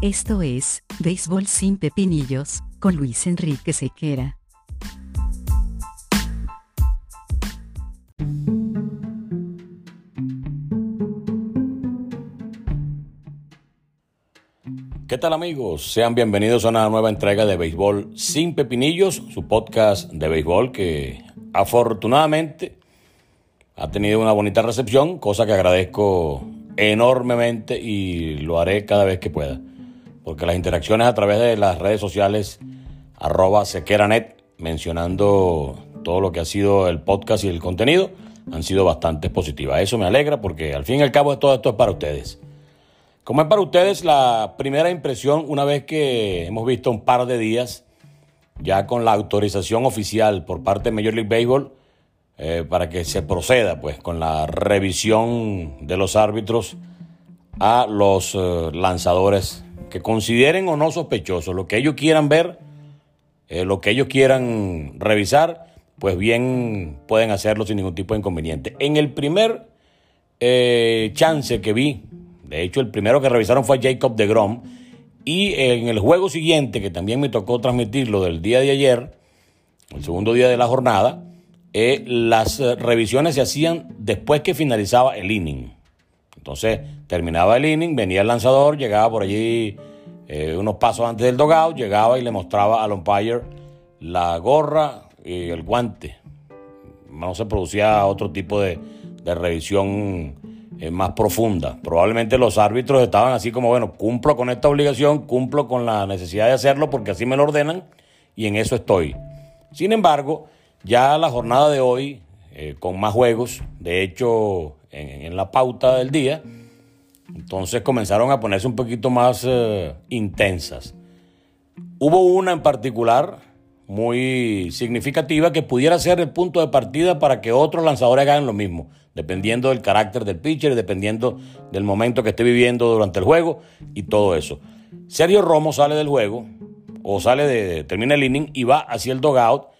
Esto es, Béisbol sin Pepinillos, con Luis Enrique Sequera. ¿Qué tal amigos? Sean bienvenidos a una nueva entrega de Béisbol sin Pepinillos, su podcast de béisbol que afortunadamente ha tenido una bonita recepción, cosa que agradezco enormemente y lo haré cada vez que pueda. Porque las interacciones a través de las redes sociales arroba sequeranet, mencionando todo lo que ha sido el podcast y el contenido, han sido bastante positivas. Eso me alegra porque al fin y al cabo todo esto es para ustedes. Como es para ustedes la primera impresión una vez que hemos visto un par de días ya con la autorización oficial por parte de Major League Baseball eh, para que se proceda pues con la revisión de los árbitros a los eh, lanzadores que consideren o no sospechosos, lo que ellos quieran ver, eh, lo que ellos quieran revisar, pues bien pueden hacerlo sin ningún tipo de inconveniente. En el primer chance que vi, de hecho el primero que revisaron fue Jacob de Grom, y en el juego siguiente, que también me tocó transmitirlo del día de ayer, el segundo día de la jornada, eh, las eh, revisiones se hacían después que finalizaba el inning. Entonces terminaba el inning, venía el lanzador, llegaba por allí eh, unos pasos antes del dogout, llegaba y le mostraba al umpire la gorra y el guante. No se producía otro tipo de, de revisión más profunda. Probablemente los árbitros estaban así como, bueno, cumplo con esta obligación, cumplo con la necesidad de hacerlo porque así me lo ordenan y en eso estoy. Sin embargo, ya la jornada de hoy, eh, con más juegos, de hecho, en, la pauta del día, entonces comenzaron a ponerse un poquito más eh, intensas. Hubo una en particular muy significativa que pudiera ser el punto de partida para que otros lanzadores hagan lo mismo, dependiendo del carácter del pitcher, dependiendo del momento que esté viviendo durante el juego y todo eso. Sergio Romo sale del juego o sale de, termina el inning y va hacia el dogout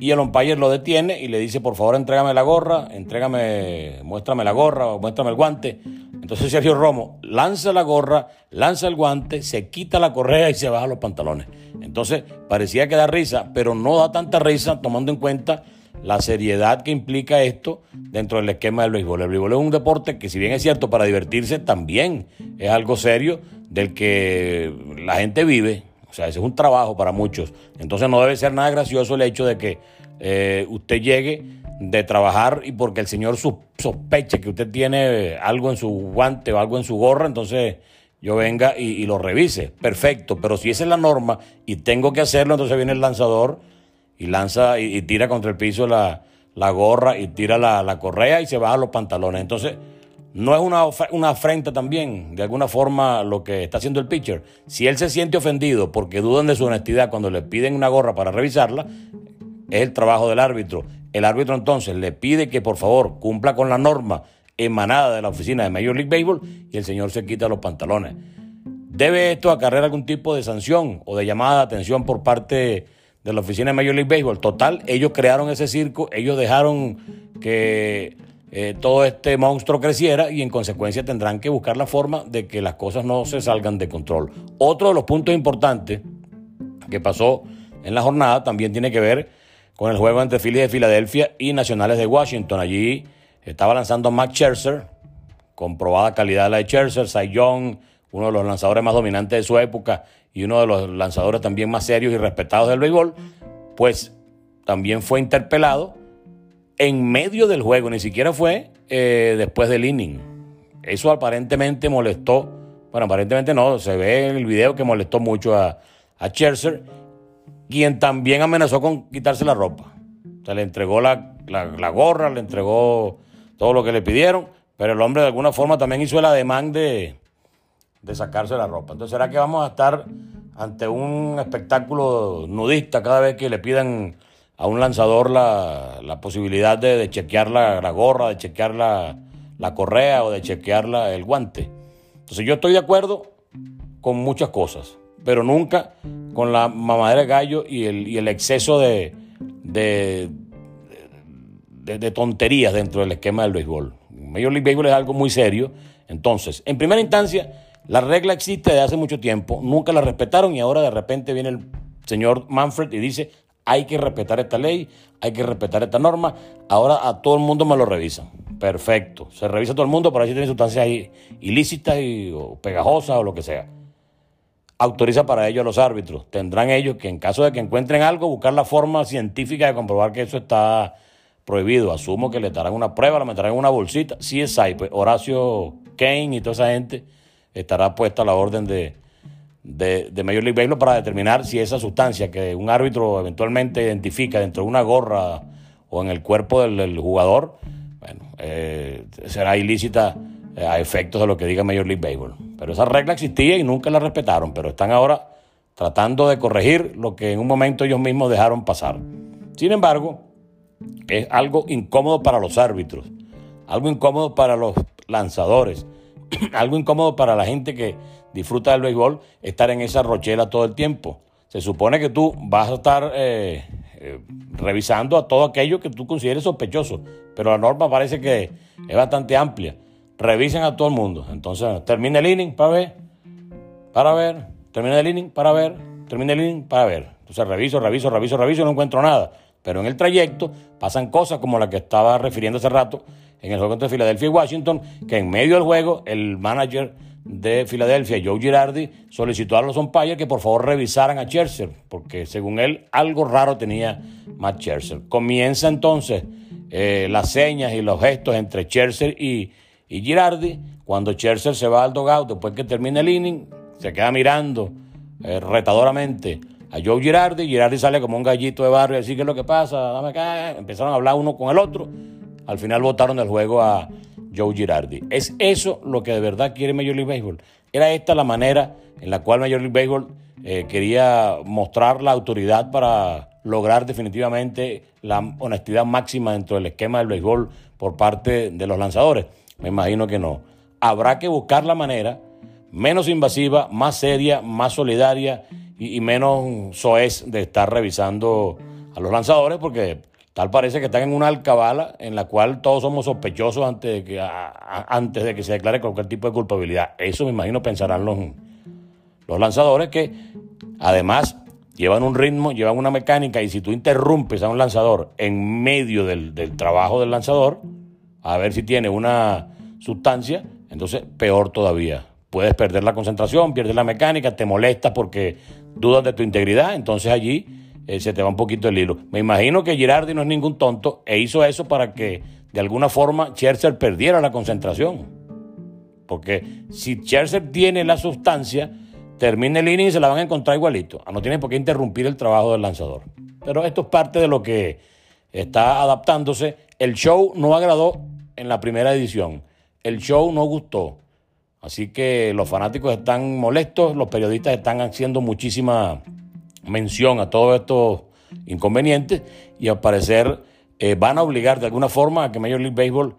y el umpire lo detiene y le dice, por favor, entrégame la gorra, entrégame, muéstrame la gorra o muéstrame el guante. Entonces Sergio Romo lanza la gorra, lanza el guante, se quita la correa y se baja los pantalones. Entonces parecía que da risa, pero no da tanta risa tomando en cuenta la seriedad que implica esto dentro del esquema del béisbol. El béisbol es un deporte que si bien es cierto para divertirse, también es algo serio del que la gente vive, o sea, ese es un trabajo para muchos. Entonces no debe ser nada gracioso el hecho de que eh, usted llegue de trabajar y porque el señor sospeche que usted tiene algo en su guante o algo en su gorra, entonces yo venga y, lo revise. Perfecto, pero si esa es la norma y tengo que hacerlo, entonces viene el lanzador y lanza y, tira contra el piso la, gorra y tira la, la correa y se baja los pantalones. Entonces no es una, una afrenta también, de alguna forma, lo que está haciendo el pitcher. Si él se siente ofendido porque dudan de su honestidad cuando le piden una gorra para revisarla, es el trabajo del árbitro. El árbitro entonces le pide que por favor cumpla con la norma emanada de la oficina de Major League Baseball y el señor se quita los pantalones. ¿Debe esto acarrear algún tipo de sanción o de llamada de atención por parte de la oficina de Major League Baseball? Total, ellos crearon ese circo, ellos dejaron que eh, todo este monstruo creciera y en consecuencia tendrán que buscar la forma de que las cosas no se salgan de control. Otro de los puntos importantes que pasó en la jornada también tiene que ver con el juego entre Phillies de Filadelfia y Nacionales de Washington. Allí estaba lanzando Matt Scherzer, comprobada calidad la de Scherzer, Cy Young, uno de los lanzadores más dominantes de su época y uno de los lanzadores también más serios y respetados del béisbol, pues también fue interpelado en medio del juego, ni siquiera fue eh, después del inning. Eso aparentemente molestó, bueno, aparentemente no, se ve en el video que molestó mucho a, a Scherzer, quien también amenazó con quitarse la ropa. Se le entregó la, gorra, le entregó todo lo que le pidieron, pero el hombre de alguna forma también hizo el ademán de, de sacarse la ropa. Entonces, ¿será que vamos a estar ante un espectáculo nudista cada vez que le pidan a un lanzador la, la posibilidad de, chequear la, gorra, de chequear la, correa o de chequear el guante. Entonces yo estoy de acuerdo con muchas cosas, pero nunca con la mamadera de gallo y el, y el exceso de, de, de, tonterías dentro del esquema del béisbol. Major League Baseball es algo muy serio. Entonces, en primera instancia, La regla existe desde hace mucho tiempo, nunca la respetaron y ahora de repente viene el señor Manfred y dice, hay que respetar esta ley, hay que respetar esta norma, ahora a todo el mundo me lo revisan. Perfecto, se revisa a todo el mundo para ver si tiene sustancias ilícitas y, o pegajosas o lo que sea. Autoriza para ello a los árbitros. Tendrán ellos que en caso de que encuentren algo, buscar la forma científica de comprobar que eso está prohibido. Asumo que le darán una prueba, lo meterán en una bolsita. Si es ahí, pues Horacio Kane y toda esa gente estará puesta a la orden de, de, Major League Baseball para determinar si esa sustancia que un árbitro eventualmente identifica dentro de una gorra o en el cuerpo del, jugador, bueno, eh, será ilícita eh, a efectos de lo que diga Major League Baseball. Pero esa regla existía y nunca la respetaron, pero están ahora tratando de corregir lo que en un momento ellos mismos dejaron pasar. Sin embargo, es algo incómodo para los árbitros, algo incómodo para los lanzadores, algo incómodo para la gente que disfruta del béisbol, estar en esa rochela todo el tiempo. Se supone que tú vas a estar eh, eh, revisando a todo aquello que tú consideres sospechoso, pero la norma parece que es bastante amplia. Revisen a todo el mundo. Entonces, termina el inning para ver, para ver, termina el inning para ver, termina el inning para ver. Entonces, reviso, reviso, reviso, reviso no encuentro nada. Pero en el trayecto pasan cosas como la que estaba refiriendo hace rato en el juego entre Filadelfia y Washington, que en medio del juego el manager de Filadelfia, Joe Girardi, solicitó a los umpires que por favor revisaran a Scherzer, porque según él algo raro tenía Matt Scherzer. Comienza entonces eh, las señas y los gestos entre Scherzer y, Girardi. Cuando Scherzer se va al dogout después que termina el inning, se queda mirando eh, retadoramente a Joe Girardi. Girardi sale como un gallito de barrio y decir qué es lo que pasa, dame acá. Empezaron a hablar uno con el otro. Al final votaron del juego a Joe Girardi. ¿Es eso lo que de verdad quiere Major League Baseball? ¿Era esta la manera en la cual Major League Baseball eh, quería mostrar la autoridad para lograr definitivamente la honestidad máxima dentro del esquema del béisbol por parte de los lanzadores? Me imagino que no. Habrá que buscar la manera menos invasiva, más seria, más solidaria y, menos soez de estar revisando a los lanzadores porque tal parece que están en una alcabala en la cual todos somos sospechosos antes de que, antes de que se declare cualquier tipo de culpabilidad. Eso me imagino pensarán los, los lanzadores que además llevan un ritmo, llevan una mecánica y si tú interrumpes a un lanzador en medio del, del trabajo del lanzador, a ver si tiene una sustancia, entonces peor todavía. Puedes perder la concentración, pierdes la mecánica, te molesta porque dudas de tu integridad, entonces allí eh, se te va un poquito el hilo. Me imagino que Girardi no es ningún tonto e hizo eso para que de alguna forma Scherzer perdiera la concentración. Porque si Scherzer tiene la sustancia, termina el inning y se la van a encontrar igualito. Ah, no tiene por qué interrumpir el trabajo del lanzador. Pero esto es parte de lo que está adaptándose. El show no agradó en la primera edición. El show no gustó. Así que los fanáticos están molestos, los periodistas están haciendo muchísima mención a todos estos inconvenientes y al parecer eh, van a obligar de alguna forma a que Major League Baseball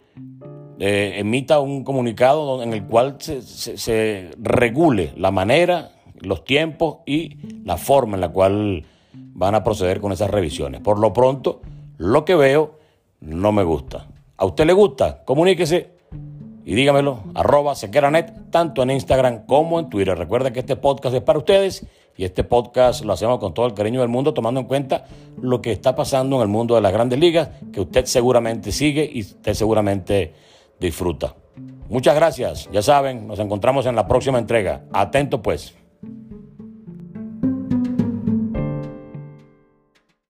eh, emita un comunicado en el cual se, se, regule la manera, los tiempos y la forma en la cual van a proceder con esas revisiones. Por lo pronto, lo que veo no me gusta. ¿A usted le gusta? Comuníquese y dígamelo, arroba sequeranet, tanto en Instagram como en Twitter. Recuerda que este podcast es para ustedes y este podcast lo hacemos con todo el cariño del mundo, tomando en cuenta lo que está pasando en el mundo de las grandes ligas, que usted seguramente sigue y usted seguramente disfruta. Muchas gracias, ya saben, nos encontramos en la próxima entrega. Atento pues.